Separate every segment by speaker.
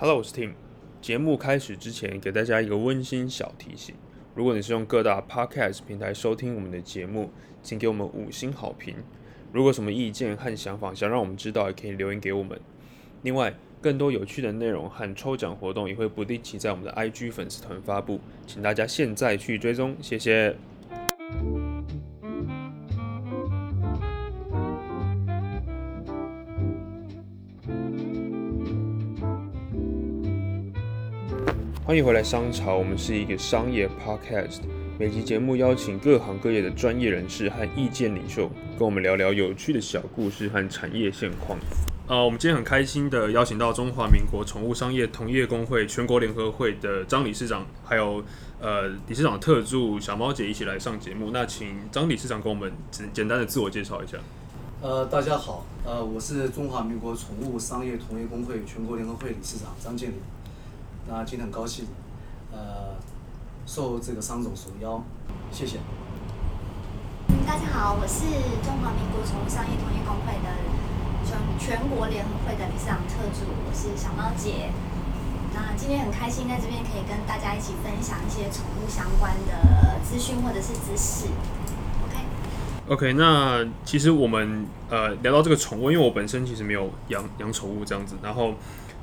Speaker 1: Hello，我是 Tim。节目开始之前，给大家一个温馨小提醒：如果你是用各大 Podcast 平台收听我们的节目，请给我们五星好评。如果什么意见和想法想让我们知道，也可以留言给我们。另外，更多有趣的内容和抽奖活动也会不定期在我们的 IG 粉丝团发布，请大家现在去追踪，谢谢。欢迎回来商潮，我们是一个商业 podcast，每集节目邀请各行各业的专业人士和意见领袖，跟我们聊聊有趣的小故事和产业现况。呃，我们今天很开心的邀请到中华民国宠物商业同业工会全国联合会的张理事长，还有呃理事长特助小猫姐一起来上节目。那请张理事长跟我们简简单的自我介绍一下。
Speaker 2: 呃，大家好，呃，我是中华民国宠物商业同业工会全国联合会理事长张建林。那今天很高兴，呃，受这个商总所邀，谢谢。
Speaker 3: 大家好，我是中华民国宠物商业同业工会的全全国联合会的理事长特助，我是小猫姐。那今天很开心在这边可以跟大家一起分享一些宠物相关的资讯或者是知识。OK。
Speaker 1: OK，那其实我们呃聊到这个宠物，因为我本身其实没有养养宠物这样子，然后。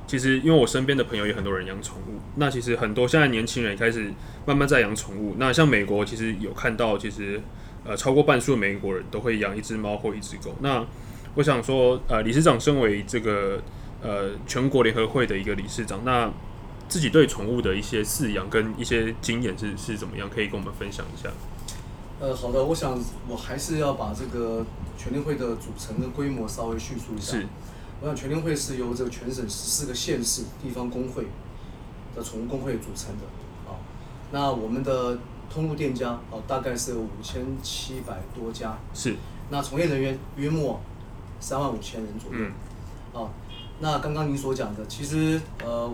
Speaker 1: 其实，因为我身边的朋友也很多人养宠物，那其实很多现在年轻人也开始慢慢在养宠物。那像美国，其实有看到，其实呃超过半数的美国人都会养一只猫或一只狗。那我想说，呃，理事长身为这个呃全国联合会的一个理事长，那自己对宠物的一些饲养跟一些经验是是怎么样，可以跟我们分享一下？
Speaker 2: 呃，好的，我想我还是要把这个全联会的组成跟规模稍微叙述一下。
Speaker 1: 是。
Speaker 2: 我想全联会是由这个全省十四个县市地方工会的宠物工会组成的，啊，那我们的通路店家啊大概是有五千七百多家，
Speaker 1: 是，
Speaker 2: 那从业人员约莫三万五千人左右，啊，那刚刚您所讲的，其实呃，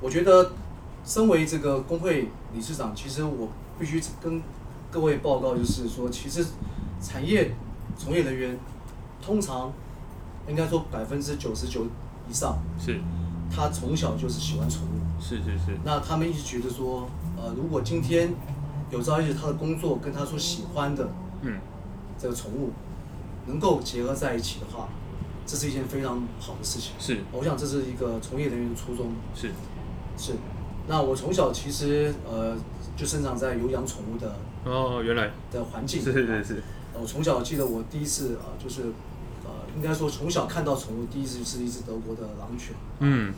Speaker 2: 我觉得身为这个工会理事长，其实我必须跟各位报告，就是说，其实产业从业人员通常。应该说百分之九十九以上
Speaker 1: 是，
Speaker 2: 他从小就是喜欢宠物，
Speaker 1: 是是是。
Speaker 2: 那他们一直觉得说，呃，如果今天有朝一日他的工作跟他所喜欢的，嗯，这个宠物能够结合在一起的话，这是一件非常好的事情。
Speaker 1: 是，
Speaker 2: 我想这是一个从业人员的初衷。
Speaker 1: 是，
Speaker 2: 是。那我从小其实呃就生长在有养宠物的
Speaker 1: 哦原来
Speaker 2: 的环境。
Speaker 1: 是是是。
Speaker 2: 我从小记得我第一次啊就是。应该说，从小看到宠物，第一只是一只德国的狼犬。嗯，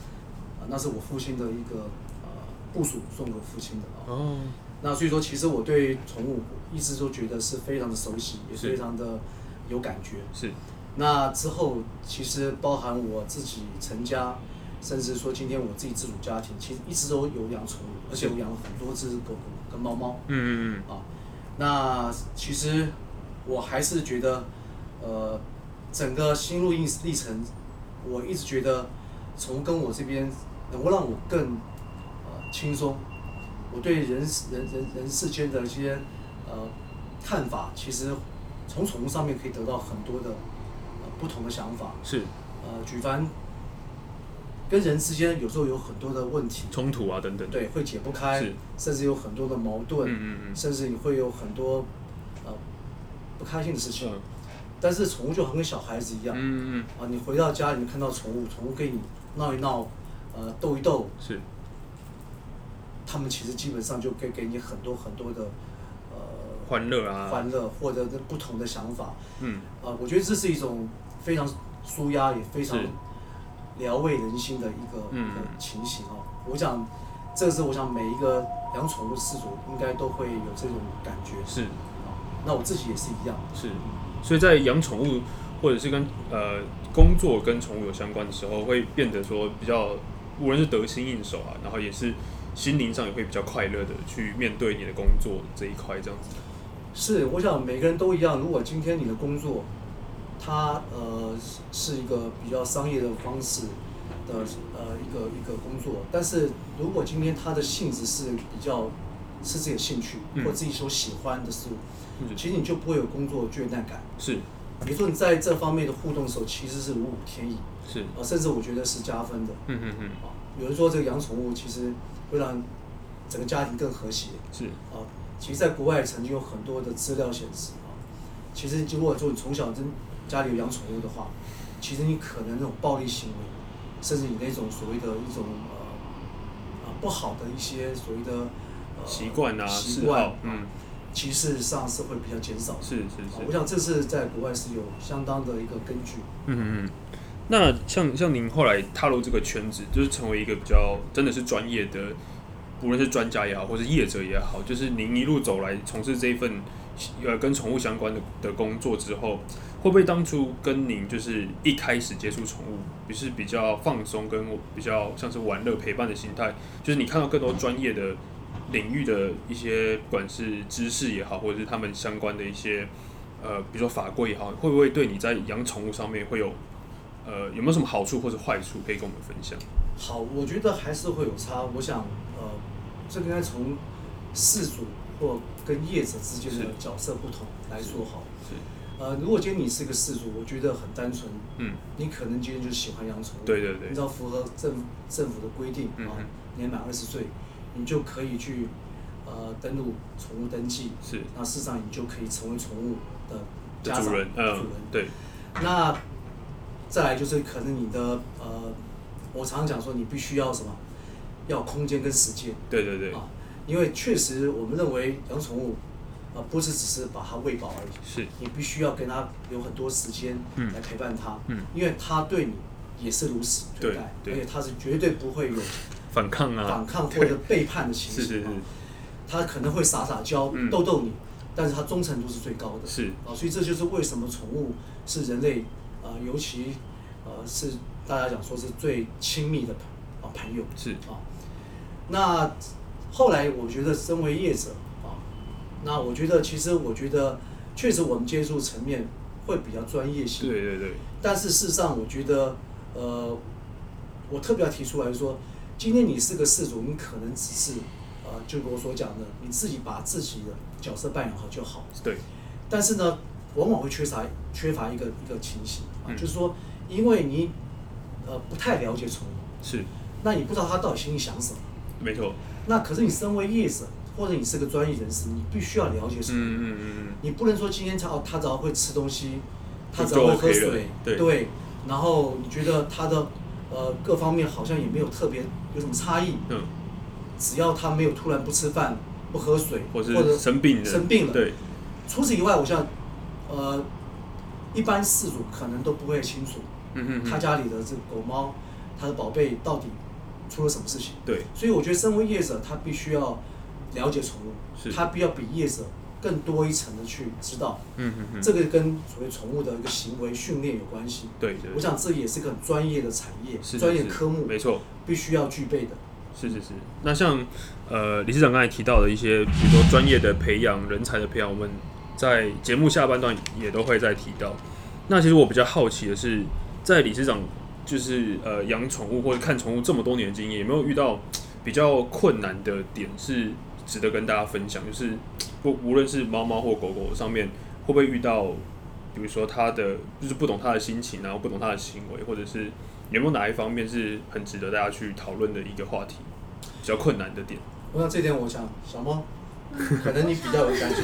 Speaker 2: 啊，那是我父亲的一个呃部署送给我父亲的啊。哦。那所以说，其实我对宠物一直都觉得是非常的熟悉，也非常的有感觉。
Speaker 1: 是。
Speaker 2: 那之后，其实包含我自己成家，甚至说今天我自己自主家庭，其实一直都有养宠物，而且我养了很多只狗狗跟猫猫。嗯嗯嗯。啊，那其实我还是觉得，呃。整个心路历历程，我一直觉得，从跟我这边能够让我更呃轻松，我对人人人人世间的一些呃看法，其实从宠物上面可以得到很多的呃不同的想法。
Speaker 1: 是。
Speaker 2: 呃，举凡跟人之间有时候有很多的问题。
Speaker 1: 冲突啊等等。
Speaker 2: 对，会解不开。是。甚至有很多的矛盾。嗯嗯嗯。甚至你会有很多呃不开心的事情。但是宠物就很跟小孩子一样，嗯嗯啊，你回到家里面看到宠物，宠物跟你闹一闹，呃，斗一斗，
Speaker 1: 是，
Speaker 2: 他们其实基本上就可以给你很多很多的，呃，
Speaker 1: 欢乐啊，
Speaker 2: 欢乐或者不同的想法，嗯，啊，我觉得这是一种非常舒压也非常疗慰人心的一个一个情形哦。我想，这是我想每一个养宠物饲主应该都会有这种感觉，
Speaker 1: 是，
Speaker 2: 那我自己也是一样，
Speaker 1: 是。所以在养宠物，或者是跟呃工作跟宠物有相关的时候，会变得说比较无论是得心应手啊，然后也是心灵上也会比较快乐的去面对你的工作这一块这样子。
Speaker 2: 是，我想每个人都一样。如果今天你的工作，它呃是一个比较商业的方式的呃一个一个工作，但是如果今天它的性质是比较是自己的兴趣或自己所喜欢的事物。其实你就不会有工作倦怠感。
Speaker 1: 是，
Speaker 2: 比如说你在这方面的互动的时候，其实是如虎添翼，
Speaker 1: 是，
Speaker 2: 啊，甚至我觉得是加分的。
Speaker 1: 嗯嗯嗯，
Speaker 2: 啊，有人说这个养宠物其实会让整个家庭更和谐。
Speaker 1: 是，
Speaker 2: 啊，其实在国外曾经有很多的资料显示啊，其实如果说你从小真家里有养宠物的话，其实你可能那种暴力行为，甚至你那种所谓的一种呃啊不好的一些所谓的呃
Speaker 1: 习惯啊，
Speaker 2: 习惯
Speaker 1: 嗯，
Speaker 2: 其实上是会比较减少的。
Speaker 1: 是是是，
Speaker 2: 啊我想这是在国外是有相当的一个根据。
Speaker 1: 嗯嗯嗯。那像像您后来踏入这个圈子，就是成为一个比较真的是专业的，无论是专家也好，或是业者也好，就是您一路走来从事这一份呃跟宠物相关的的工作之后，会不会当初跟您就是一开始接触宠物，也是比较放松跟比较像是玩乐陪伴的心态，就是你看到更多专业的领域的一些不管是知识也好，或者是他们相关的一些呃，比如说法规也好，会不会对你在养宠物上面会有呃有没有什么好处或者坏处可以跟我们分享？
Speaker 2: 好，我觉得还是会有差。我想，呃，这个应该从事主或跟业者之间的角色不同来说好。
Speaker 1: 是，
Speaker 2: 呃，如果今天你是个事主，我觉得很单纯，
Speaker 1: 嗯，
Speaker 2: 你可能今天就喜欢养宠物，
Speaker 1: 对对对
Speaker 2: 你只要符合政政府的规定啊
Speaker 1: 嗯哼，
Speaker 2: 年满二十岁，你就可以去呃登录宠物登记，
Speaker 1: 是。
Speaker 2: 那事实上你就可以成为宠物的
Speaker 1: 的
Speaker 2: 家长
Speaker 1: 主人，嗯
Speaker 2: 主人，
Speaker 1: 对，
Speaker 2: 那再来就是可能你的呃，我常常讲说你必须要什么，要空间跟时间。
Speaker 1: 对对对，
Speaker 2: 啊，因为确实我们认为养宠物啊、不是只是把它喂饱而已，
Speaker 1: 是，
Speaker 2: 你必须要跟它有很多时间
Speaker 1: 嗯
Speaker 2: 来陪伴它，
Speaker 1: 嗯
Speaker 2: 因为它对你也是如此对待，
Speaker 1: 对对
Speaker 2: 而且它是绝对不会有
Speaker 1: 反抗啊，
Speaker 2: 反抗或者背叛的情形，
Speaker 1: 是是是。
Speaker 2: 啊。它可能会撒撒娇、
Speaker 1: 嗯。
Speaker 2: 逗逗你，但是他忠诚度是最高的。
Speaker 1: 是，
Speaker 2: 啊，所以这就是为什么宠物是人类啊、尤其呃是大家讲说是最亲密的朋啊朋友。
Speaker 1: 是，
Speaker 2: 啊。那后来我觉得身为业者啊，那我觉得其实我觉得确实我们接触层面会比较专业性，
Speaker 1: 对对对，
Speaker 2: 但是事实上我觉得呃，我特别要提出来说，今天你是个事主，你可能只是呃，就如我所讲的，你自己把自己的角色扮演好就好。
Speaker 1: 对，
Speaker 2: 但是呢，往往会缺乏缺乏一个一个情形啊，
Speaker 1: 嗯。
Speaker 2: 就是说，因为你呃不太了解宠物，
Speaker 1: 是，
Speaker 2: 那你不知道它到底心里想什么。
Speaker 1: 没错，
Speaker 2: 那可是你身为业者，或者你是个专业人士，你必须要了解宠物。
Speaker 1: 嗯嗯嗯
Speaker 2: 你不能说今天他哦，他只要会吃东西，他只要会
Speaker 1: 就
Speaker 2: 喝水，
Speaker 1: 对。
Speaker 2: 然后你觉得他的呃各方面好像也没有特别有什么差异，
Speaker 1: 嗯，
Speaker 2: 只要他没有突然不吃饭、不喝水，
Speaker 1: 或
Speaker 2: 或者
Speaker 1: 生病了，
Speaker 2: 生病了
Speaker 1: 对，
Speaker 2: 除此以外，我想，呃，一般饲主可能都不会清楚
Speaker 1: 嗯
Speaker 2: 他家里的这个狗猫，他的宝贝到底出了什么事情。
Speaker 1: 对，
Speaker 2: 所以我觉得，身为业者，他必须要了解宠物，他必要比业者更多一层的去知道。
Speaker 1: 嗯嗯嗯，
Speaker 2: 这个跟所谓宠物的一个行为训练有关系。
Speaker 1: 对对，
Speaker 2: 我想这也是个很专业的产业，
Speaker 1: 是
Speaker 2: 专业
Speaker 1: 是
Speaker 2: 科目
Speaker 1: 没错，
Speaker 2: 必须要具备的。
Speaker 1: 是是是。那像呃理事长刚才提到的一些，比如说专业的培养、人才的培养，我们在节目下半段也都会再提到。那其实我比较好奇的是，在理事长就是呃养宠物或者看宠物这么多年的经验，有没有遇到比较困难的点是值得跟大家分享？就是不无论是猫猫或狗狗上面，会不会遇到，比如说它的就是不懂它的心情，然后不懂它的行为，或者是有没有哪一方面是很值得大家去讨论的一个话题，比较困难的点？
Speaker 2: 我想这点，我想小猫，可能你比较有感觉。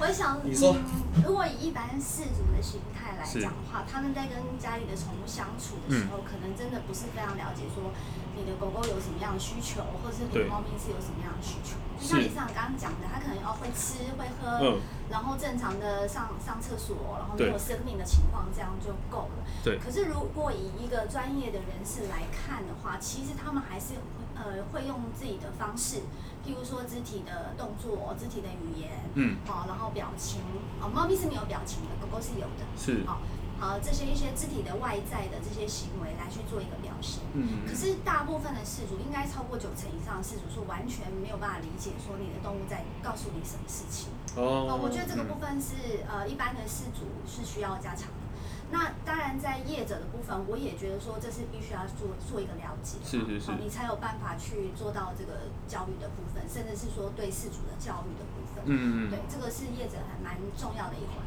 Speaker 3: 我想，
Speaker 2: 你说
Speaker 3: 嗯，如果以一般饲主的心态来讲的话，他们在跟家里的宠物相处的时候，可能真的不是非常了解说你的狗狗有什么样的需求，或者是你的猫咪是有什么样的需求。就像你上刚刚讲的，它可能要会吃会喝，
Speaker 1: 嗯，
Speaker 3: 然后正常的上上厕所，然后没有生病的情况，这样就够了。
Speaker 1: 对，
Speaker 3: 可是如果以一个专业的人士来看的话，其实他们还是呃会用自己的方式，譬如说肢体的动作、肢体的语言，
Speaker 1: 嗯，
Speaker 3: 好、然后表情，哦，猫咪是没有表情的，狗狗是有的，
Speaker 1: 是，
Speaker 3: 好、呃，这些一些肢体的外在的这些行为来去做一个表现。
Speaker 1: 嗯
Speaker 3: 可是大部分的事主，应该超过九成以上的事主是完全没有办法理解说你的动物在告诉你什么事情。
Speaker 1: 哦
Speaker 3: 哦，我觉得这个部分是呃一般的事主是需要加强的。那当然，在业者的部分，我也觉得说这是必须要做做一个了解，
Speaker 1: 是是是
Speaker 3: 哦，你才有办法去做到这个教育的部分，甚至是说对事主的教育的部分。
Speaker 1: 嗯嗯
Speaker 3: 对，这个是业者还蛮重要的一环。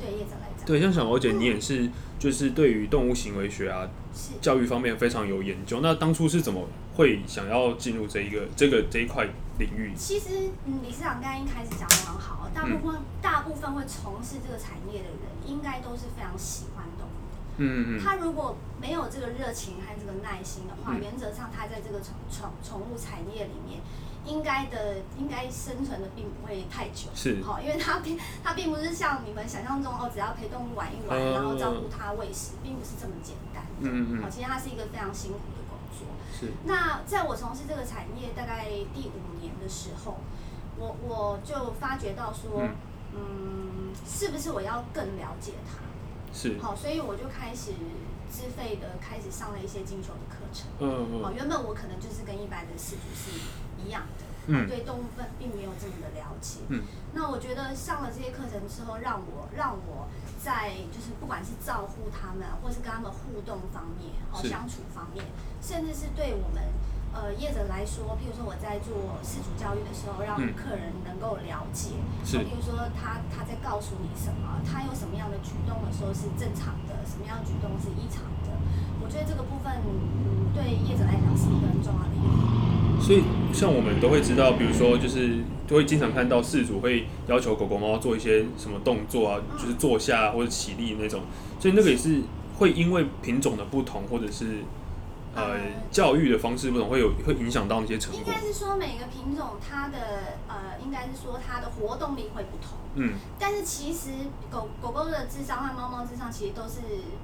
Speaker 3: 对业者来讲。
Speaker 1: 对，像小毛姐，你也是，就是对于动物行为学啊，
Speaker 3: 是
Speaker 1: 教育方面非常有研究。那当初是怎么会想要进入这一个这个这一块领域？
Speaker 3: 其实，嗯，理事长刚刚一开始讲的很好，大部分、大部分会从事这个产业的人，应该都是非常喜欢。
Speaker 1: 嗯嗯
Speaker 3: 他如果没有这个热情和这个耐心的话，
Speaker 1: 嗯
Speaker 3: 原则上他在这个宠宠宠物产业里面，应该的应该生存的并不会太久。
Speaker 1: 是
Speaker 3: 好，因为他并他并不是像你们想象中哦，只要陪动物玩一玩，
Speaker 1: 嗯
Speaker 3: 然后照顾它喂食，并不是这么简单的。
Speaker 1: 嗯嗯嗯
Speaker 3: 好，其实它是一个非常辛苦的工作。
Speaker 1: 是
Speaker 3: 那在我从事这个产业大概第五年的时候，我我就发觉到说，
Speaker 1: 嗯
Speaker 3: 嗯，是不是我要更了解它？
Speaker 1: 是，
Speaker 3: 好，所以我就开始自费的开始上了一些进修的课程。
Speaker 1: 嗯
Speaker 3: 哦，
Speaker 1: 嗯
Speaker 3: 原本我可能就是跟一般的饲主是一样的，
Speaker 1: 嗯。
Speaker 3: 对动物分并没有这么的了解。
Speaker 1: 嗯。
Speaker 3: 那我觉得上了这些课程之后，让我让我在就是不管是照顾他们，或是跟他们互动方面，哦相处方面，甚至是对我们呃业者来说，譬如说我在做饲主教育的时候，让
Speaker 1: 嗯
Speaker 3: 客人能够了解，
Speaker 1: 是
Speaker 3: 哦譬如说他他在告诉你什么，他有什么样的举动的时候是正常的，什么样的举动是异常的。我觉得这个部分，嗯，对业者来讲是一个很重要的。
Speaker 1: 所以像我们都会知道，比如说就是都会经常看到事主会要求狗狗、猫猫做一些什么动作啊，就是坐下或者起立那种，所以那个也是会因为品种的不同，或者是呃
Speaker 3: 呃
Speaker 1: 教育的方式不同，会有会影响到那些成果。
Speaker 3: 应该是说每个品种它的呃，应该是说它的活动力会不同。
Speaker 1: 嗯，
Speaker 3: 但是其实狗狗狗的智商和猫猫智商其实都是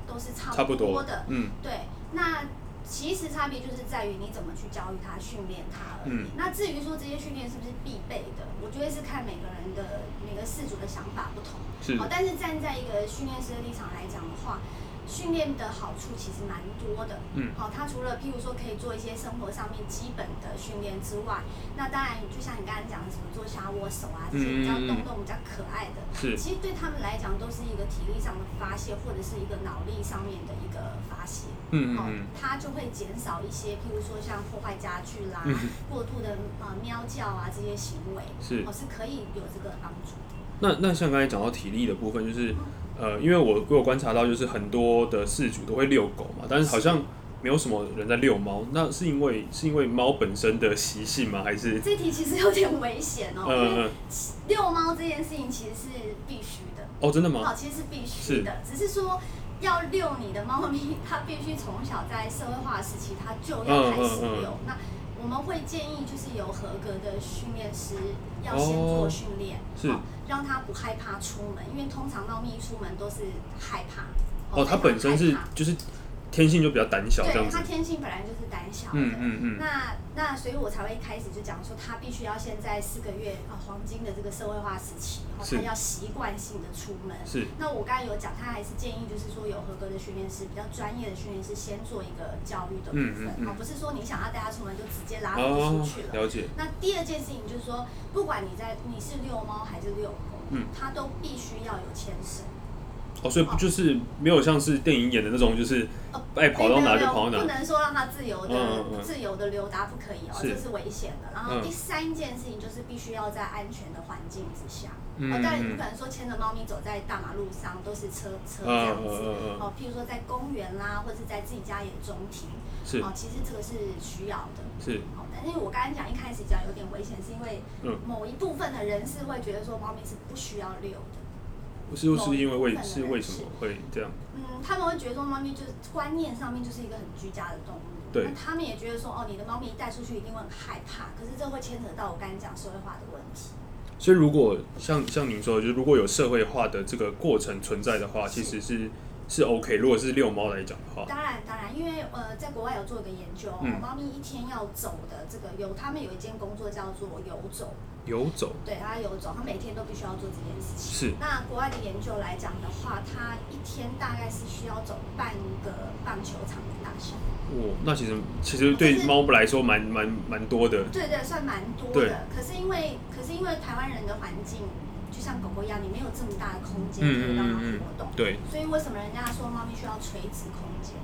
Speaker 3: 都是差
Speaker 1: 差不多
Speaker 3: 多的。
Speaker 1: 嗯，
Speaker 3: 对，那其实差别就是在于你怎么去教育它、训练它而已。
Speaker 1: 嗯
Speaker 3: 那至于说这些训练是不是必备的，我觉得是看每个人的每个饲主的想法不同。
Speaker 1: 是
Speaker 3: 哦，但是站在一个训练师的立场来讲的话，训练的好处其实蛮多的。
Speaker 1: 嗯。
Speaker 3: 好、它除了譬如说可以做一些生活上面基本的训练之外，那当然就像你刚才讲的，什么做下握手啊，这些比较动动、比较可爱的，
Speaker 1: 是
Speaker 3: 其实对他们来讲都是一个体力上的发泄，或者是一个脑力上面的一个发泄。哦
Speaker 1: 嗯嗯嗯，
Speaker 3: 它就会减少一些，譬如说像破坏家具啦、
Speaker 1: 嗯。
Speaker 3: 过度的呃喵叫啊这些行为，
Speaker 1: 是。
Speaker 3: 哦是可以有这个帮助。
Speaker 1: 那那像刚才讲到体力的部分，就是呃，因为我我有观察到，就是很多的饲主都会遛狗嘛，但是好像没有什么人在遛猫，那是因为是因为猫本身的习性吗？还是
Speaker 3: 这题其实有点危险哦，
Speaker 1: 嗯嗯
Speaker 3: 遛猫这件事情其实是必须的，
Speaker 1: 哦，真的
Speaker 3: 好，
Speaker 1: 吗？
Speaker 3: 其实是必须的，只是说要遛你的猫咪，它必须从小在社会化时期，它就要开始
Speaker 1: 嗯嗯嗯
Speaker 3: 遛。那我们会建议就是有合格的训练师要先做训练，
Speaker 1: 是
Speaker 3: 好让他不害怕出门，因为通常猫咪出门都是害怕。
Speaker 1: 哦，它本身是就是天性就比较胆小这
Speaker 3: 对，
Speaker 1: 样子
Speaker 3: 它。天性本来就是胆小的。
Speaker 1: 嗯嗯嗯，
Speaker 3: 那那所以，我才会一开始就讲说，他必须要现在四个月啊黄金的这个社会化时期，然后
Speaker 1: 是
Speaker 3: 他要习惯性的出门。
Speaker 1: 是
Speaker 3: 那我刚才有讲，他还是建议就是说有合格的训练师，比较专业的训练师先做一个教育的部分，
Speaker 1: 嗯嗯嗯
Speaker 3: 啊，不是说你想要带他出门就直接拉他出
Speaker 1: 哦
Speaker 3: 去，了。
Speaker 1: 了解。
Speaker 3: 那第二件事情就是说，不管你在你是遛猫还是遛狗，
Speaker 1: 嗯，
Speaker 3: 它都必须要有牵绳。
Speaker 1: 哦，所以不就是没有像是电影演的那种，就是
Speaker 3: 哦
Speaker 1: 爱跑到哪就跑到哪。
Speaker 3: 不能说让它自由的、
Speaker 1: 嗯嗯嗯
Speaker 3: 自由的溜达，不可以哦，
Speaker 1: 是
Speaker 3: 这是危险的。然后
Speaker 1: 嗯
Speaker 3: 第三件事情就是必须要在安全的环境之下，
Speaker 1: 嗯
Speaker 3: 哦，当然你不可能说牵着猫咪走在大马路上都是车车这
Speaker 1: 嗯
Speaker 3: 样子，哦，譬如说在公园啦，或者是在自己家里的中庭，
Speaker 1: 是
Speaker 3: 哦，其实这个是需要的。
Speaker 1: 是，
Speaker 3: 哦，但是我刚刚讲一开始讲有点危险，是因为
Speaker 1: 嗯
Speaker 3: 某一部分的人是会觉得说猫咪是不需要遛的。
Speaker 1: 是不是因为为是为什么会这样？
Speaker 3: 嗯，他们会觉得说猫咪就是观念上面就是一个很居家的动物，
Speaker 1: 对
Speaker 3: 那他们也觉得说哦，你的猫咪带出去一定会很害怕，可是这会牵扯到我刚才讲社会化的问题。
Speaker 1: 所以如果像像您说的，就是如果有社会化的这个过程存在的话，其实是是 OK。如果是遛猫来讲的话，
Speaker 3: 当然，当然，因为呃，在国外有做一个研究，猫咪一天要走的这个有，他们有一件工作叫做游走，
Speaker 1: 游走
Speaker 3: 对，它游走，它每天都必须要做这件事情。
Speaker 1: 是
Speaker 3: 那国外的研究来讲的话，它一天大概是需要走半个棒球场的大小。
Speaker 1: 哦，那其实其实对猫来说蛮蛮蛮多的。
Speaker 3: 对对，算蛮多
Speaker 1: 对
Speaker 3: 的。可是因为，可是因为台湾人的环境，就像狗狗一样，你没有这么大的空间可以让它活动，
Speaker 1: 对，
Speaker 3: 所以为什么人家说猫咪需要垂直空间？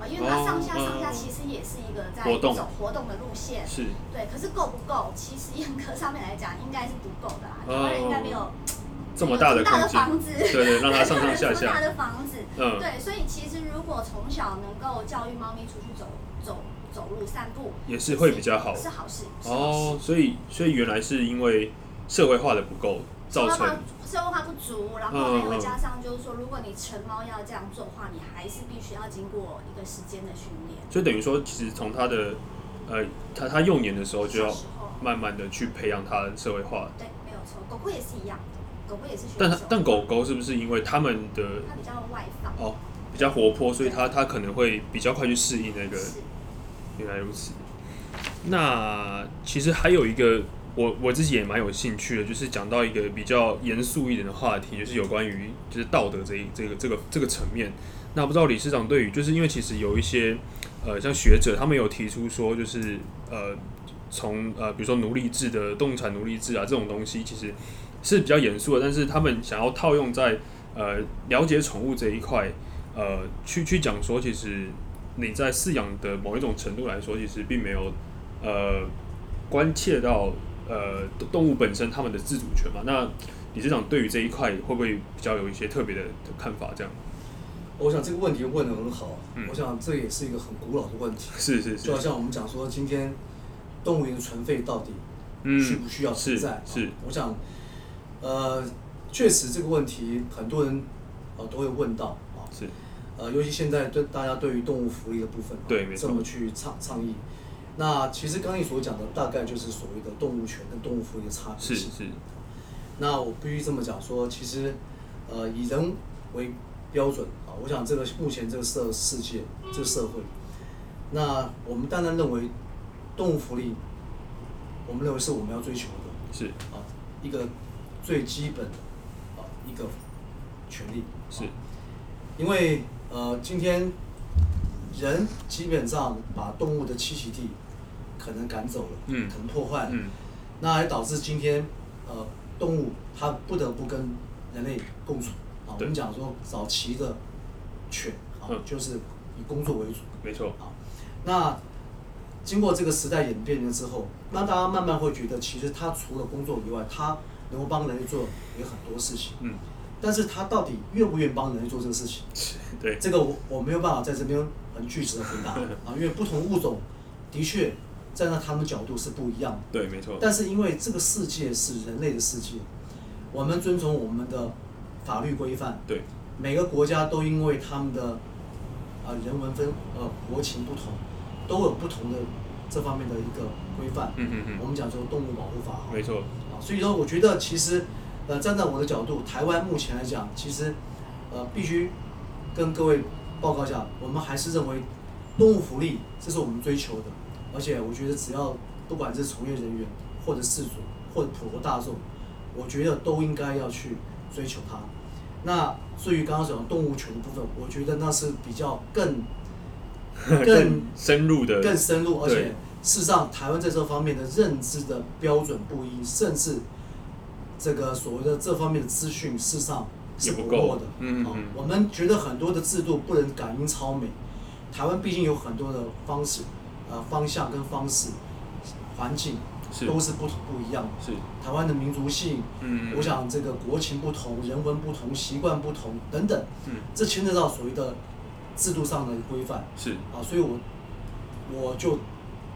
Speaker 3: 啊，因为它上下、
Speaker 1: 哦
Speaker 3: 上下其实也是一个在走活动的路线。
Speaker 1: 是
Speaker 3: 对，可是够不够？其实严格上面来讲，应该是不够的啊。台
Speaker 1: 哦
Speaker 3: 湾人应该没有
Speaker 1: 这么大的
Speaker 3: 房子，
Speaker 1: 对对，让它 上上下
Speaker 3: 这么大
Speaker 1: 下，
Speaker 3: 的房子，
Speaker 1: 嗯，
Speaker 3: 对，所以其实如果从小能够教育猫咪出去走走走路、散步，
Speaker 1: 也是会比较好。
Speaker 3: 是好事。
Speaker 1: 哦，所以所以原来是因为社会化的不够，造
Speaker 3: 社会化
Speaker 1: 成
Speaker 3: 社会化不足，然后还有加上就是说，如果你成猫要这样做的话，你还是必须要经过一个时间的训练。
Speaker 1: 就等于说，其实从它的呃，它它幼年的时候就要慢慢的去培养它的社会化。
Speaker 3: 对，没有错，狗狗也是一样的，狗狗也是
Speaker 1: 但
Speaker 3: 它
Speaker 1: 但狗狗是不是因为它们的
Speaker 3: 它比较外放，
Speaker 1: 哦比较活泼，所以它它可能会比较快去适应那个？原来如此。那其实还有一个我我自己也蛮有兴趣的，就是讲到一个比较严肃一点的话题，就是有关于就是道德这一这个这个这个层面。那不知道理事长对于就是因为其实有一些呃像学者他们有提出说，就是呃从呃比如说奴隶制的动产奴隶制啊这种东西，其实是比较严肃的，但是他们想要套用在呃了解宠物这一块，呃去去讲说，其实你在饲养的某一种程度来说，其实并没有呃关切到呃动物本身它们的自主权嘛。那理事长对于这一块会不会比较有一些特别的的看法？这样
Speaker 2: 我想这个问题问的很好，
Speaker 1: 嗯
Speaker 2: 我想这也是一个很古老的问题，
Speaker 1: 是是
Speaker 2: 是就好像我们讲说今天动物园的存废到底需
Speaker 1: 嗯
Speaker 2: 不需要存
Speaker 1: 是
Speaker 2: 在？
Speaker 1: 是
Speaker 2: 啊我想，呃，确实这个问题很多人呃都会问到啊，
Speaker 1: 是
Speaker 2: 呃，尤其现在对大家对于动物福利的部分啊，
Speaker 1: 对没错
Speaker 2: 这么去倡倡议。那其实刚才你所讲的大概就是所谓的动物权跟动物福利的差别
Speaker 1: 是
Speaker 2: 性。
Speaker 1: 是
Speaker 2: 那我必须这么讲说，其实，呃，以人为标准啊，我想这个目前这个社世界这个社会，那我们当然认为动物福利，我们认为是我们要追求的
Speaker 1: 是
Speaker 2: 啊，一个最基本的啊一个权利。
Speaker 1: 是
Speaker 2: 因为呃，今天人基本上把动物的栖息地可能赶走了，
Speaker 1: 嗯。
Speaker 2: 可能破坏了，
Speaker 1: 嗯。
Speaker 2: 那还导致今天呃动物它不得不跟人类共处。啊。我们讲说早期的犬啊，
Speaker 1: 嗯。
Speaker 2: 就是以工作为主。
Speaker 1: 没错。
Speaker 2: 啊。那经过这个时代演变了之后，那大家慢慢会觉得，其实它除了工作以外，它能够帮人类做也很多事情。
Speaker 1: 嗯。
Speaker 2: 但是它到底愿不愿意帮人类做这个事情？
Speaker 1: 对。
Speaker 2: 这个我我没有办法在这边很具体的回答。啊，因为不同物种的确站在他们角度是不一样的。
Speaker 1: 对没错。
Speaker 2: 但是因为这个世界是人类的世界，我们遵从我们的法律规范，
Speaker 1: 对。
Speaker 2: 每个国家都因为他们的啊、人文分呃国情不同，都有不同的这方面的一个规范。
Speaker 1: 嗯嗯嗯。
Speaker 2: 我们讲说动物保护法哈。
Speaker 1: 没错。
Speaker 2: 啊，所以说我觉得其实呃站在我的角度，台湾目前来讲，其实呃必须跟各位报告一下，我们还是认为动物福利这是我们追求的，而且我觉得只要不管是从业人员或者事主或者普罗大众，我觉得都应该要去追求它。那至于刚刚讲的动物权的部分，我觉得那是比较更 更
Speaker 1: 深入的
Speaker 2: 更深入，而且事实上，台湾在这方面的认知的标准不一，甚至这个所谓的这方面的资讯，事实上是
Speaker 1: 不够
Speaker 2: 的。哦
Speaker 1: 嗯嗯嗯
Speaker 2: 我们觉得很多的制度不能赶英超美，台湾毕竟有很多的方式、呃方向跟方式、环境
Speaker 1: 是
Speaker 2: 都是不同不一样的。
Speaker 1: 是
Speaker 2: 台湾的民族性，
Speaker 1: 嗯
Speaker 2: 我想这个国情不同、人文不同、习惯不同等等，
Speaker 1: 嗯
Speaker 2: 这牵扯到所谓的制度上的规范。
Speaker 1: 是
Speaker 2: 啊，所以我我就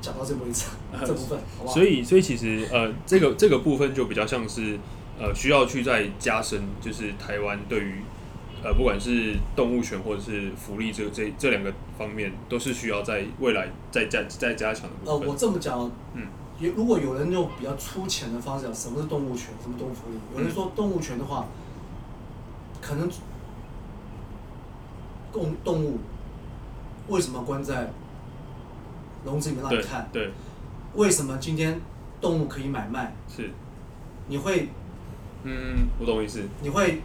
Speaker 2: 讲到这为止，这部分，好不好？
Speaker 1: 所以，所以其实呃，这个这个部分就比较像是呃，需要去再加深，就是台湾对于呃，不管是动物权或者是福利这这这两个方面，都是需要在未来再加再加强的
Speaker 2: 呃，
Speaker 1: 部分。
Speaker 2: 我这么讲，
Speaker 1: 嗯，
Speaker 2: 也如果有人用比较粗浅的方式讲，什么是动物权，什么动物福利？有人说动物权的话，可能动动物为什么关在笼子里面让你
Speaker 1: 对
Speaker 2: 看？
Speaker 1: 对
Speaker 2: 为什么今天动物可以买卖？
Speaker 1: 是，
Speaker 2: 你会
Speaker 1: 嗯，我懂意思，
Speaker 2: 你会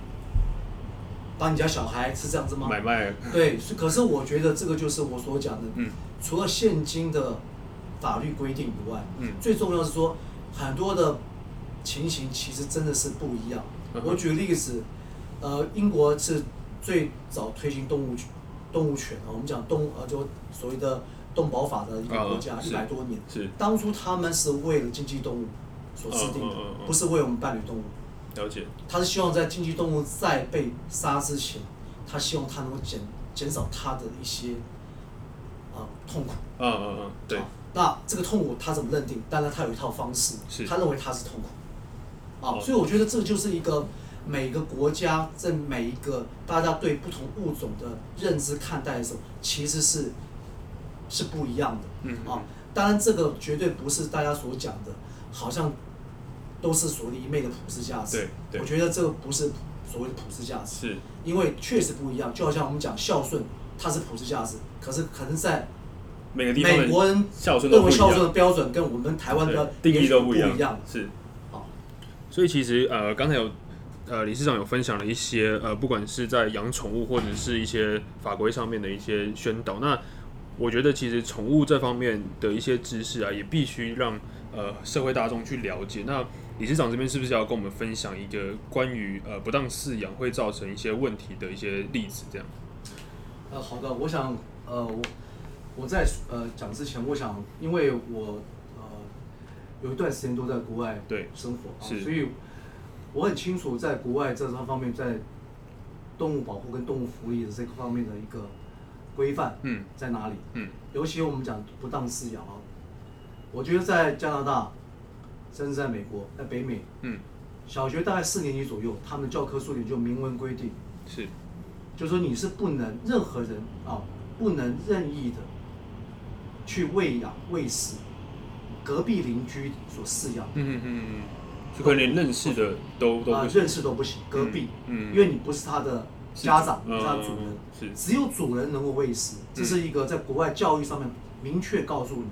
Speaker 2: 把你家小孩是这样子吗？
Speaker 1: 买卖，
Speaker 2: 对，是可是我觉得这个就是我所讲的，
Speaker 1: 嗯
Speaker 2: 除了现今的法律规定以外，
Speaker 1: 嗯
Speaker 2: 最重要是说很多的情形其实真的是不一样。
Speaker 1: 嗯
Speaker 2: 我举个例子，呃，英国是最早推行动物权动物权啊，我们讲动呃就所谓的动保法的一个国家，
Speaker 1: 啊
Speaker 2: 一百多年。
Speaker 1: 是
Speaker 2: 当初他们是为了经济动物所制定的，不是为我们伴侣动物。
Speaker 1: 了解。
Speaker 2: 他是希望在经济动物在被杀之前，他希望他能够减减少他的一些啊、痛苦。
Speaker 1: 嗯嗯嗯，对
Speaker 2: 啊，那这个痛苦他怎么认定？当然他有一套方式，他认为他是痛苦。啊，
Speaker 1: 哦
Speaker 2: 所以我觉得这就是一个每个国家在每一个大家对不同物种的认知看待的时候，其实是是不一样的。
Speaker 1: 嗯
Speaker 2: 啊，当然这个绝对不是大家所讲的，好像都是所谓的一昧的普世价值。
Speaker 1: 对对
Speaker 2: 我觉得这个不是所谓的普世价值，
Speaker 1: 是
Speaker 2: 因为确实不一样。就好像我们讲孝顺，它是普世价值，可是可能在
Speaker 1: 每个地方
Speaker 2: 美国人
Speaker 1: 孝顺
Speaker 2: 认为孝顺的
Speaker 1: 样，
Speaker 2: 标准跟我们台湾的
Speaker 1: 定义都
Speaker 2: 不
Speaker 1: 不一样，
Speaker 2: 样。
Speaker 1: 是。
Speaker 2: 好，
Speaker 1: 所以其实呃，刚才有呃理事长有分享了一些呃，不管是在养宠物或者是一些法规上面的一些宣导。那我觉得其实宠物这方面的一些知识啊，也必须让呃社会大众去了解。那理事长这边是不是要跟我们分享一个关于呃不当饲养会造成一些问题的一些例子？这样。
Speaker 2: 呃，好的，我想呃我我在呃讲之前，我想因为我呃有一段时间都在国外
Speaker 1: 对
Speaker 2: 生活所以我很清楚在国外这方面在动物保护跟动物福利的这个方面的一个规范
Speaker 1: 嗯
Speaker 2: 在哪里？
Speaker 1: 嗯，
Speaker 2: 尤其我们讲不当饲养啊，我觉得在加拿大，甚至在美国，在北美，
Speaker 1: 嗯，
Speaker 2: 小学大概四年级左右，他们的教科书里就明文规定，
Speaker 1: 是。
Speaker 2: 就是说你是不能任何人啊，不能任意的去喂养喂食隔壁邻居所饲养。
Speaker 1: 的嗯嗯嗯，就可能连认识的都都
Speaker 2: 啊、认识都不行，隔壁，
Speaker 1: 嗯。嗯
Speaker 2: 因为你不是他的家长，不是他的主人，
Speaker 1: 嗯是。
Speaker 2: 只有主人能够喂食，这是一个在国外教育上面明确告诉你，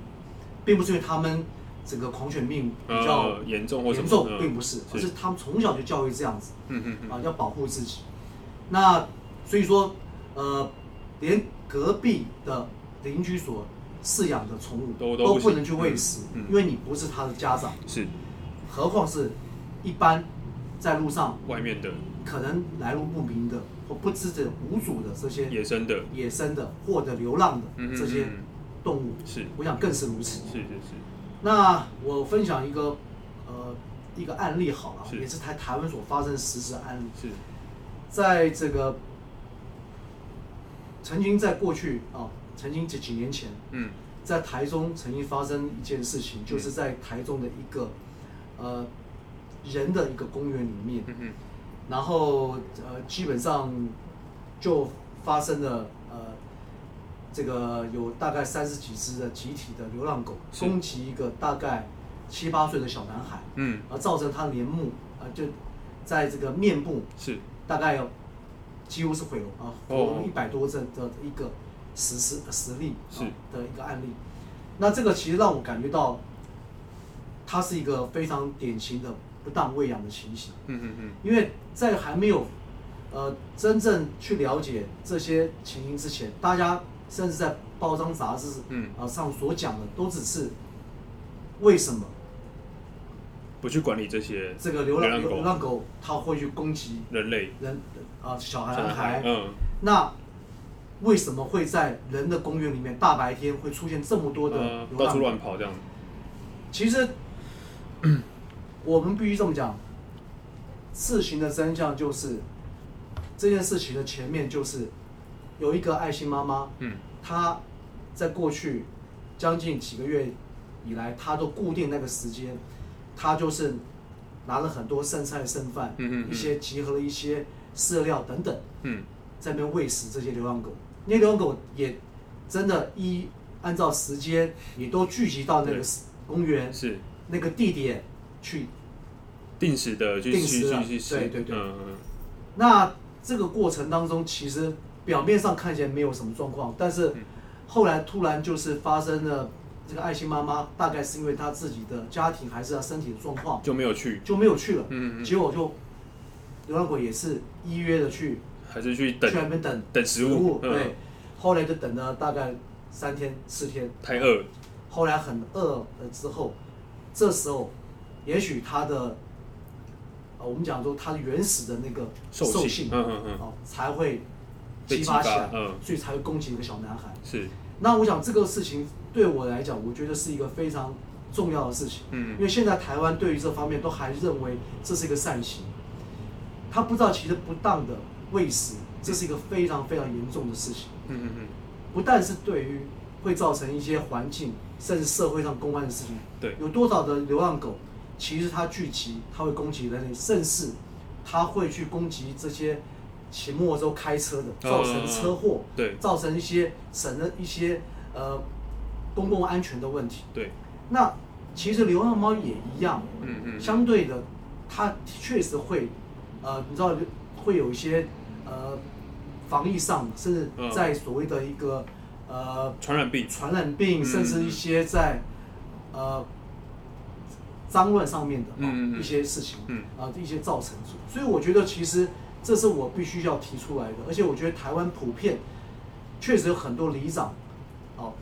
Speaker 2: 并不是因为他们整个狂犬病比较
Speaker 1: 呃严重
Speaker 2: 严重，
Speaker 1: 嗯
Speaker 2: 并不是，而是他们从小就教育这样子。
Speaker 1: 嗯嗯嗯。
Speaker 2: 啊，要保护自己。那所以说，呃，连隔壁的邻居所饲养的宠物
Speaker 1: 都都不
Speaker 2: 能去喂食，
Speaker 1: 嗯嗯。
Speaker 2: 因为你不是他的家长，
Speaker 1: 是。
Speaker 2: 何况是一般在路上
Speaker 1: 外面的。
Speaker 2: 可能来路不明的或不知者无主的这些
Speaker 1: 野生的，
Speaker 2: 野生的或者流浪的这些
Speaker 1: 嗯
Speaker 2: 动物，
Speaker 1: 是。
Speaker 2: 我想更是如此。
Speaker 1: 是是是，
Speaker 2: 那我分享一个呃一个案例好了，
Speaker 1: 是。
Speaker 2: 也是台台湾所发生实时案例。
Speaker 1: 是。
Speaker 2: 在这个曾经在过去啊，曾经这几年前，
Speaker 1: 嗯。
Speaker 2: 在台中曾经发生一件事情，就是在台中的一个呃人的一个公园里面，
Speaker 1: 嗯嗯
Speaker 2: 然后呃基本上就发生了呃这个有大概三十几只的集体的流浪狗攻击一个大概七八岁的小男孩，
Speaker 1: 嗯。
Speaker 2: 而造成他脸目啊、呃就在这个面部
Speaker 1: 是。
Speaker 2: 大概有几乎是毁容啊，毁
Speaker 1: 哦。
Speaker 2: 容一百多帧的一个实实实例
Speaker 1: 是。
Speaker 2: 啊的一个案例。那这个其实让我感觉到，它是一个非常典型的不当喂养的情形。
Speaker 1: 嗯嗯嗯。
Speaker 2: 因为在还没有呃真正去了解这些情形之前，大家甚至在包装杂志
Speaker 1: 嗯。
Speaker 2: 啊上所讲的都只是为什么
Speaker 1: 不去管理这些
Speaker 2: 这个流浪
Speaker 1: 流浪狗。
Speaker 2: 流浪狗它会去攻击
Speaker 1: 人类。
Speaker 2: 人啊小孩孩，
Speaker 1: 嗯。
Speaker 2: 那为什么会在人的公园里面大白天会出现这么多的
Speaker 1: 呃到处
Speaker 2: 狗？
Speaker 1: 乱跑这样，
Speaker 2: 其实，我们必须这么讲，事情的真相就是这件事情的前面就是有一个爱心妈妈，
Speaker 1: 嗯。
Speaker 2: 她在过去将近几个月以来，她都固定那个时间，她就是拿了很多剩菜剩饭，
Speaker 1: 嗯嗯嗯。
Speaker 2: 一些集合了一些饲料等等，
Speaker 1: 嗯。
Speaker 2: 在那边喂食这些流浪狗。那流浪狗也真的一按照时间，也都聚集到那个公园
Speaker 1: 是。
Speaker 2: 那个地点去。
Speaker 1: 定时的去去
Speaker 2: 定时的
Speaker 1: 去去吃，
Speaker 2: 对对对。
Speaker 1: 嗯嗯。
Speaker 2: 那这个过程当中，其实表面上看起来没有什么状况，但是
Speaker 1: 嗯。
Speaker 2: 后来突然就是发生了这个爱心妈妈，大概是因为她自己的家庭还是她身体的状况，
Speaker 1: 就没有去，
Speaker 2: 就没有去了。
Speaker 1: 嗯嗯
Speaker 2: 结果就流浪狗也是依约的去
Speaker 1: 还是去等
Speaker 2: 去那边等
Speaker 1: 等食物，嗯。
Speaker 2: 对，后来就等了大概三天四天，
Speaker 1: 太饿了，
Speaker 2: 后来很饿了之后，这时候也许他的呃我们讲说它原始的那个
Speaker 1: 兽性
Speaker 2: 性，
Speaker 1: 嗯嗯嗯。
Speaker 2: 哦才会
Speaker 1: 被
Speaker 2: 激发起来，
Speaker 1: 嗯。
Speaker 2: 所以才会攻击一个小男孩。
Speaker 1: 是，
Speaker 2: 那我想这个事情对我来讲，我觉得是一个非常重要的事情，
Speaker 1: 嗯。
Speaker 2: 因为现在台湾对于这方面都还认为这是一个善行，他不知道其实不当的喂食，这是一个非常非常严重的事情。
Speaker 1: 嗯嗯嗯，
Speaker 2: 不但是对于会造成一些环境甚至社会上公安的事情，
Speaker 1: 对，
Speaker 2: 有多少的流浪狗，其实它聚集，它会攻击人类，甚至它会去攻击这些骑摩托车开车的，造成车祸，
Speaker 1: 对，
Speaker 2: 造成一些省的一些呃公共安全的问题。
Speaker 1: 对，
Speaker 2: 那其实流浪猫也一样，
Speaker 1: 嗯嗯，
Speaker 2: 相对的，它确实会，呃，你知道会有一些呃防疫上，甚至
Speaker 1: 嗯。
Speaker 2: 在所谓的一个呃
Speaker 1: 传染病，
Speaker 2: 传染病，
Speaker 1: 嗯
Speaker 2: 甚至一些在呃脏乱上面的、啊
Speaker 1: 嗯嗯嗯。
Speaker 2: 一些事情，
Speaker 1: 嗯。
Speaker 2: 啊一些造成，所以我觉得其实这是我必须要提出来的，而且我觉得台湾普遍确实有很多里长，哦，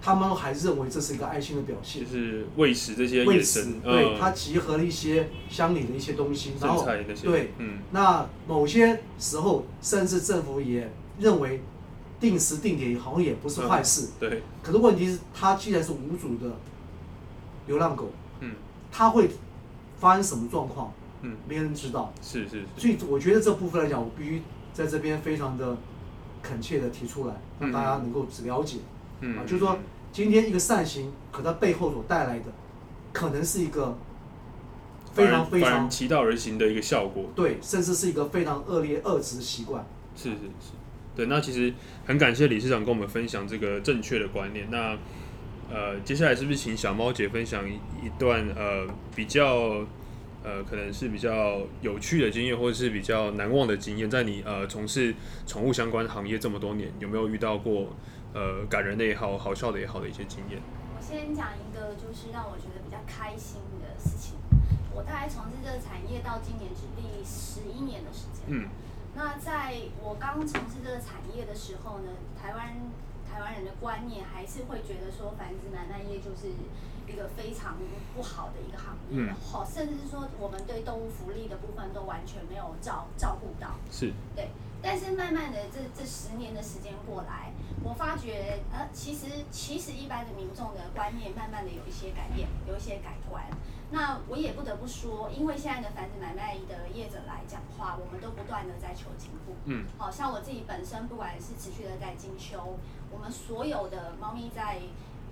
Speaker 2: 他们还认为这是一个爱心的表现。
Speaker 1: 就，是喂食这些
Speaker 2: 为此
Speaker 1: 野生，
Speaker 2: 对
Speaker 1: 嗯。
Speaker 2: 它集合了一些乡里的一些东西，然
Speaker 1: 生
Speaker 2: 后对，
Speaker 1: 嗯。
Speaker 2: 那某些时候甚至政府也认为定时定点好像也不是坏事。
Speaker 1: 对，
Speaker 2: 可是问题是，它既然是无主的流浪狗，
Speaker 1: 嗯。
Speaker 2: 它会发生什么状况，
Speaker 1: 嗯，
Speaker 2: 没人知道。
Speaker 1: 是是是，
Speaker 2: 所以我觉得这部分来讲，我必须在这边非常的恳切的提出来，让大家能够了解。
Speaker 1: 嗯
Speaker 2: 啊，就是说今天一个善行，可它背后所带来的，可能是一个非常非常
Speaker 1: 其道而行的一个效果，
Speaker 2: 对，甚至是一个非常恶劣恶质的习惯。
Speaker 1: 是是是，对，那其实很感谢理事长跟我们分享这个正确的观念。那呃，接下来是不是请小猫姐分享一一段呃比较呃可能是比较有趣的经验，或者是比较难忘的经验，在你呃从事宠物相关行业这么多年，有没有遇到过呃感人的也好、好笑的也好的一些经验？
Speaker 3: 我先讲一个，就是让我觉得比较开心的事情。我大概从事这个产业到今年是第十一年的时间。
Speaker 1: 嗯
Speaker 3: 那在我刚从事这个产业的时候呢，台湾台湾人的观念还是会觉得说繁殖买卖业就是一个非常不好的一个行业，
Speaker 1: 嗯
Speaker 3: 好、甚至是说我们对动物福利的部分都完全没有照照顾到。
Speaker 1: 是
Speaker 3: 对，但是慢慢的这这十年的时间过来，我发觉呃，其实其实一般的民众的观念慢慢的有一些改变，有一些改观。那我也不得不说，因为现在的繁殖买卖的业者来讲话，我们都不断的在求进步。
Speaker 1: 嗯
Speaker 3: 好像我自己本身，不管是持续的在进修，我们所有的猫咪在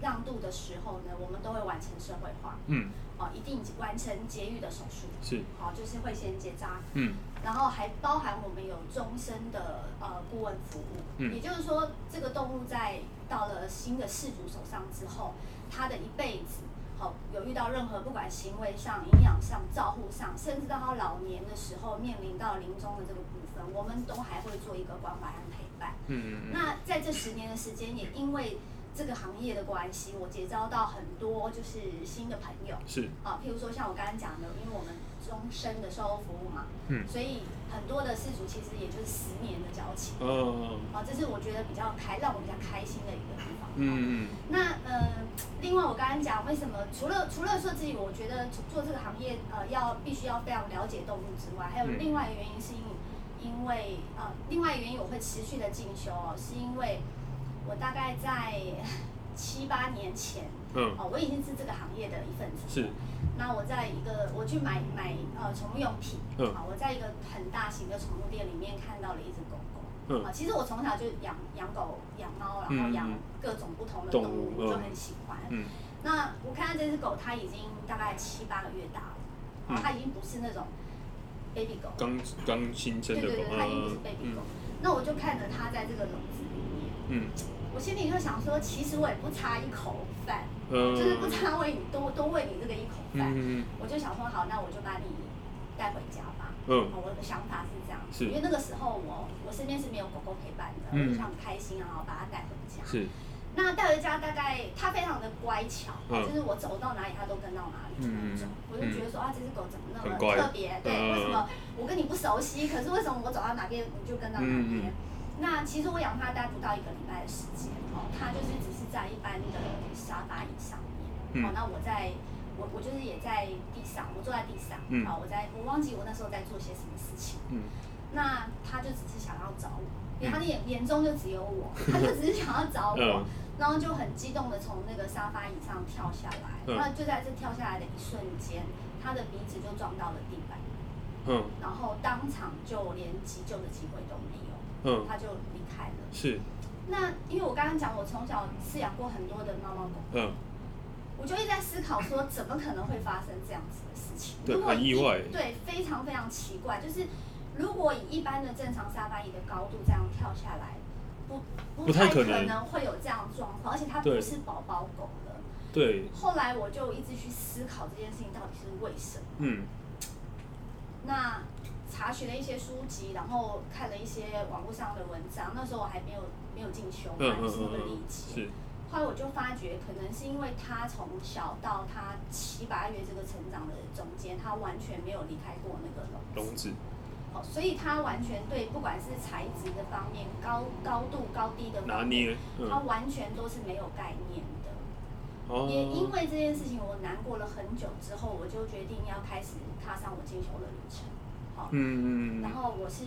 Speaker 3: 让渡的时候呢，我们都会完成社会化，
Speaker 1: 嗯。
Speaker 3: 哦，一定完成节育的手术，
Speaker 1: 是。
Speaker 3: 好，就是会先结扎，
Speaker 1: 嗯。
Speaker 3: 然后还包含我们有终身的呃顾问服务，
Speaker 1: 嗯。
Speaker 3: 也就是说，这个动物在到了新的饲主手上之后，它的一辈子，好、有遇到任何不管行为上、营养上、照护上，甚至到它老年的时候面临到临终的这个部分，我们都还会做一个关怀和陪伴。
Speaker 1: 嗯嗯嗯。
Speaker 3: 那在这十年的时间，也因为这个行业的关系，我结交到很多就是新的朋友。
Speaker 1: 是。
Speaker 3: 啊，譬如说像我刚刚讲的，因为我们终身的售后服务嘛，
Speaker 1: 嗯。
Speaker 3: 所以很多的事主其实也就是十年的交情，
Speaker 1: 嗯
Speaker 3: 啊，这是我觉得比较开让我比较开心的一个地方。
Speaker 1: 嗯嗯
Speaker 3: 那呃，另外我刚刚讲为什么除了除了说自己我觉得做这个行业呃要必须要非常了解动物之外，还有
Speaker 1: 嗯。
Speaker 3: 另外一个原因是因因为呃另外一个原因我会持续的进修哦，是因为我大概在 七八年前
Speaker 1: 嗯。
Speaker 3: 哦，我已经是这个行业的一份子。
Speaker 1: 是。
Speaker 3: 那我在一个我去买买呃宠物用品，
Speaker 1: 嗯。
Speaker 3: 啊，我在一个很大型的宠物店里面看到了一只狗狗。
Speaker 1: 嗯。
Speaker 3: 啊，其实我从小就养养狗、养猫，然后养各种不同的
Speaker 1: 动
Speaker 3: 动物，
Speaker 1: 物
Speaker 3: 我就
Speaker 1: 嗯。
Speaker 3: 很喜欢。
Speaker 1: 嗯。
Speaker 3: 那我看到这只狗，它已经大概七八个月大了，
Speaker 1: 嗯。
Speaker 3: 啊，它已经不是那种 baby 狗，
Speaker 1: 刚。刚新生的狗
Speaker 3: 对对对，它已经不是
Speaker 1: 嗯。
Speaker 3: baby 狗
Speaker 1: 嗯。
Speaker 3: 那我就看着它在这个笼子里面，
Speaker 1: 嗯
Speaker 3: 我心里就想说，其实我也不差一口饭，
Speaker 1: 嗯
Speaker 3: 就是不差喂你多多喂你这个一口饭。
Speaker 1: 嗯
Speaker 3: 我就想说，好，那我就把你带回家吧。
Speaker 1: 嗯
Speaker 3: 哦我的想法是这样，
Speaker 1: 是
Speaker 3: 因为那个时候我我身边是没有狗狗陪伴的，
Speaker 1: 嗯
Speaker 3: 我就想很开心啊，然后把它带回家。
Speaker 1: 是
Speaker 3: 那带回家大概它非常的乖巧，
Speaker 1: 嗯
Speaker 3: 就是我走到哪里它都跟到哪里的那种。
Speaker 1: 嗯
Speaker 3: 我就觉得说啊，这只狗怎么那么特别？对，
Speaker 1: 嗯
Speaker 3: 为什么我跟你不熟悉，可是为什么我走到哪边你就跟到哪边？
Speaker 1: 嗯
Speaker 3: 那其实我养它大概不到一个礼拜的时间哦，它就是只是在一般的沙发椅上面。
Speaker 1: 嗯。
Speaker 3: 哦，那我在我我就是也在地上，我坐在地上，
Speaker 1: 嗯。
Speaker 3: 好，我在我忘记我那时候在做些什么事情。
Speaker 1: 嗯。
Speaker 3: 那他就只是想要找我，因为他的眼眼中就只有我，他就只是想要找我
Speaker 1: 嗯，
Speaker 3: 然后就很激动的从那个沙发椅上跳下来，
Speaker 1: 嗯。
Speaker 3: 那就在这跳下来的一瞬间，他的鼻子就撞到了地板，嗯，然后当场就连急救的机会都没有，嗯，他就离开了。
Speaker 1: 是。
Speaker 3: 那因为我刚刚讲，我从小饲养过很多的猫猫狗，嗯，我就一直在思考说，怎么可能会发生这样子的事情？
Speaker 1: 对，很意外。
Speaker 3: 对，非常非常奇怪。就是如果以一般的正常沙发椅的高度这样跳下来，不不太可能会有这样状况，而且它不是宝宝狗了。
Speaker 1: 对。
Speaker 3: 后来我就一直去思考这件事情到底是为什么。嗯。那查询了一些书籍，然后看了一些网络上的文章。那时候我还没有。没有进修，还是那个理解。后来我就发觉，可能是因为他从小到他七八月这个成长的中间，他完全没有离开过那个笼子。哦，所以他完全对不管是材质的方面、高高度、高低的
Speaker 1: 拿捏，
Speaker 3: 他完全都是没有概念的。哦。也因为这件事情，我难过了很久之后，我就决定要开始踏上我进修的旅程。好，嗯嗯然后我是。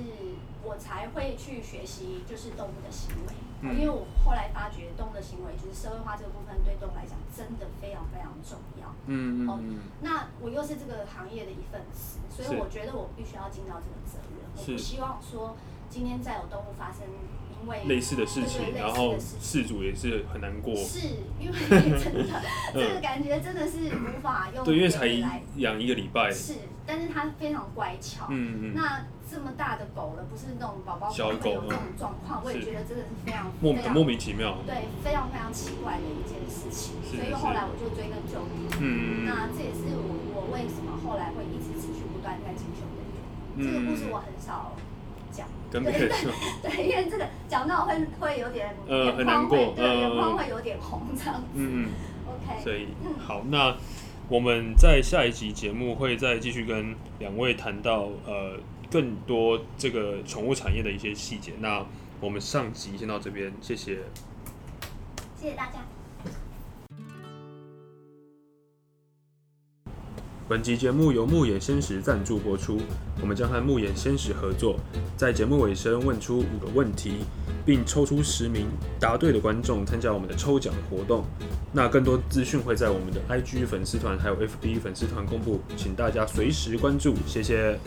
Speaker 3: 我才会去学习，就是动物的行为，因为我后来发觉动物的行为，就是社会化这个部分对动物来讲真的非常非常重要。嗯嗯嗯。那我又是这个行业的一份子，所以我觉得我必须要尽到这个责任。我不希望说今天再有动物发生。
Speaker 1: 类似的事情，然后事主也是很难过，
Speaker 3: 是因为真的 这个感觉真的是无法用
Speaker 1: 对，因为才养一个礼拜，
Speaker 3: 是，但是它非常乖巧，嗯嗯，那这么大的狗了，不是那种宝宝狗会有这种状况，我也觉得真的是非常
Speaker 1: 莫莫名其妙，
Speaker 3: 对，非常非常奇怪的一件事情，所以后来我就追根究底，嗯那这也是我我为什么后来会一直持续不断在进修的原因，这个故事我很少。
Speaker 1: 跟别人
Speaker 3: 说，对，因为这个讲到会会有点呃很难过，对，眼眶会有点红这样子。嗯嗯，OK。
Speaker 1: 所以好，那我们在下一集节目会再继续跟两位谈到呃更多这个宠物产业的一些细节。那我们上集先到这边，谢谢，
Speaker 3: 谢谢大家。
Speaker 1: 本集节目由木野鲜食赞助播出。我们将和木野鲜食合作，在节目尾声问出五个问题，并抽出十名答对的观众参加我们的抽奖活动。那更多资讯会在我们的 IG 粉丝团还有 FB 粉丝团公布，请大家随时关注。谢谢。